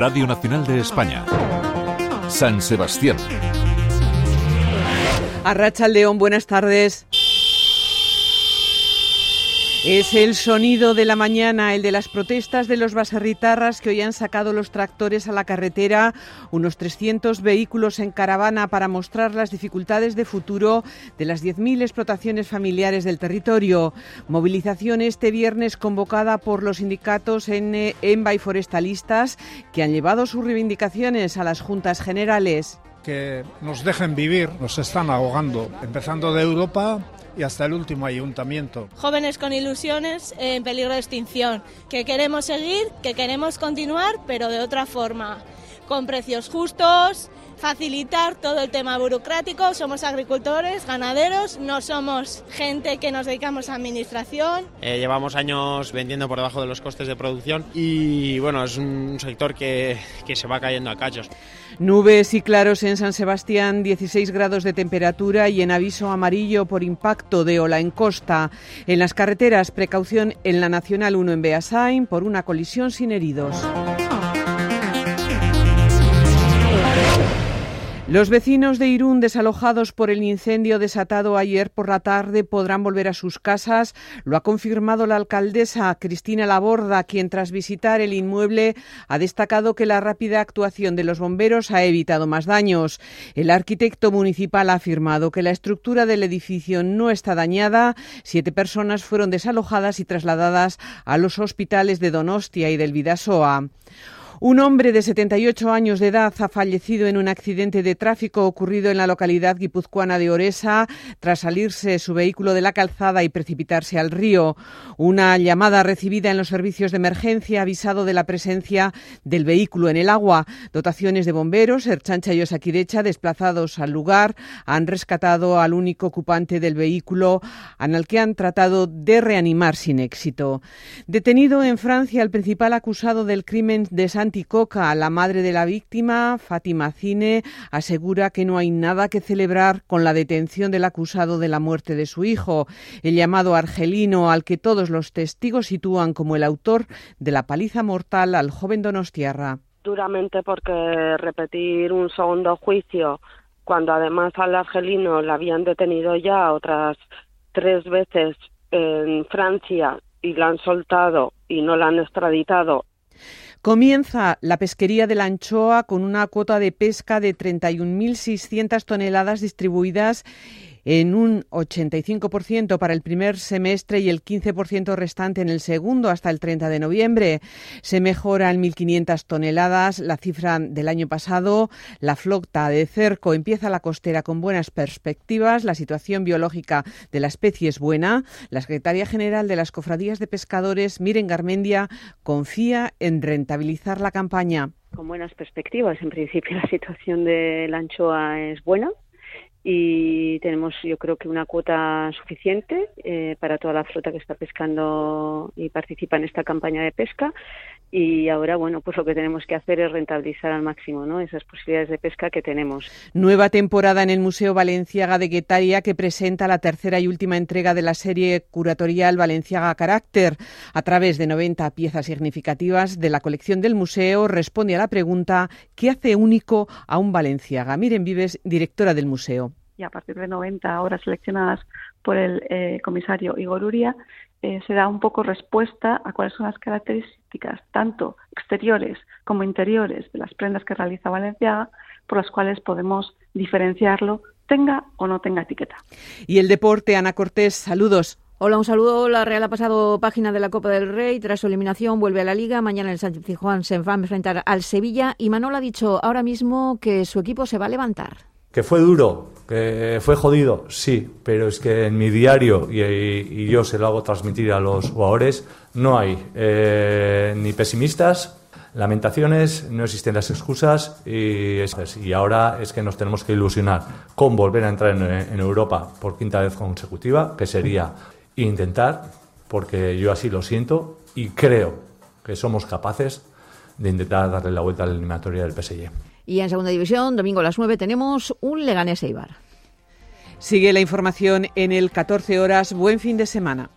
Radio Nacional de España. San Sebastián. Arracha León, buenas tardes. Es el sonido de la mañana, el de las protestas de los baserritarras que hoy han sacado los tractores a la carretera, unos 300 vehículos en caravana para mostrar las dificultades de futuro de las 10.000 explotaciones familiares del territorio. Movilización este viernes convocada por los sindicatos en EMBA y forestalistas que han llevado sus reivindicaciones a las juntas generales. Que nos dejen vivir, nos están ahogando, empezando de Europa y hasta el último ayuntamiento. Jóvenes con ilusiones en peligro de extinción, que queremos seguir, que queremos continuar, pero de otra forma, con precios justos, facilitar todo el tema burocrático. Somos agricultores, ganaderos, no somos gente que nos dedicamos a administración. Eh, llevamos años vendiendo por debajo de los costes de producción y bueno, es un sector que, que se va cayendo a cachos. Nubes y claros en San Sebastián, 16 grados de temperatura y en aviso amarillo por impacto de ola en costa. En las carreteras, precaución en la Nacional 1 en Beasain por una colisión sin heridos. Los vecinos de Irún, desalojados por el incendio desatado ayer por la tarde, podrán volver a sus casas. Lo ha confirmado la alcaldesa Cristina Laborda, quien tras visitar el inmueble ha destacado que la rápida actuación de los bomberos ha evitado más daños. El arquitecto municipal ha afirmado que la estructura del edificio no está dañada. Siete personas fueron desalojadas y trasladadas a los hospitales de Donostia y del Vidasoa. Un hombre de 78 años de edad ha fallecido en un accidente de tráfico ocurrido en la localidad guipuzcoana de Oresa tras salirse su vehículo de la calzada y precipitarse al río. Una llamada recibida en los servicios de emergencia ha avisado de la presencia del vehículo en el agua. Dotaciones de bomberos, Erchancha y Osaquidecha, desplazados al lugar, han rescatado al único ocupante del vehículo, al que han tratado de reanimar sin éxito. Detenido en Francia el principal acusado del crimen de San Coca, la madre de la víctima, Fátima Cine, asegura que no hay nada que celebrar con la detención del acusado de la muerte de su hijo, el llamado argelino al que todos los testigos sitúan como el autor de la paliza mortal al joven Donostiarra. Duramente porque repetir un segundo juicio cuando además al argelino la habían detenido ya otras tres veces en Francia y la han soltado y no la han extraditado Comienza la pesquería de la anchoa con una cuota de pesca de 31.600 toneladas distribuidas en un 85% para el primer semestre y el 15% restante en el segundo hasta el 30 de noviembre. Se mejora en 1.500 toneladas la cifra del año pasado. La flota de cerco empieza la costera con buenas perspectivas. La situación biológica de la especie es buena. La secretaria general de las cofradías de pescadores, Miren Garmendia, confía en rentabilizar la campaña. Con buenas perspectivas. En principio la situación de la anchoa es buena y tenemos yo creo que una cuota suficiente eh, para toda la flota que está pescando y participa en esta campaña de pesca y ahora bueno pues lo que tenemos que hacer es rentabilizar al máximo ¿no? esas posibilidades de pesca que tenemos. Nueva temporada en el Museo Valenciaga de Guetaria que presenta la tercera y última entrega de la serie curatorial Valenciaga Carácter a través de 90 piezas significativas de la colección del museo responde a la pregunta ¿qué hace único a un Valenciaga? Miren Vives, directora del museo y a partir de 90 horas seleccionadas por el eh, comisario Igor Uria, eh, se da un poco respuesta a cuáles son las características, tanto exteriores como interiores, de las prendas que realiza Valenciaga, por las cuales podemos diferenciarlo, tenga o no tenga etiqueta. Y el deporte, Ana Cortés, saludos. Hola, un saludo. La Real ha pasado página de la Copa del Rey. Tras su eliminación vuelve a la Liga. Mañana el Sánchez Juan se va a enfrentar al Sevilla. Y Manolo ha dicho ahora mismo que su equipo se va a levantar. Que fue duro, que fue jodido, sí, pero es que en mi diario, y, yo se lo hago transmitir a los jugadores, no hay eh, ni pesimistas, lamentaciones, no existen las excusas y, ahora es que nos tenemos que ilusionar con volver a entrar en, en Europa por quinta vez consecutiva, que sería intentar, porque yo así lo siento y creo que somos capaces de intentar darle la vuelta a la eliminatoria del PSG. Y en segunda división, domingo a las 9, tenemos un Leganés Eibar. Sigue la información en el 14 horas. Buen fin de semana.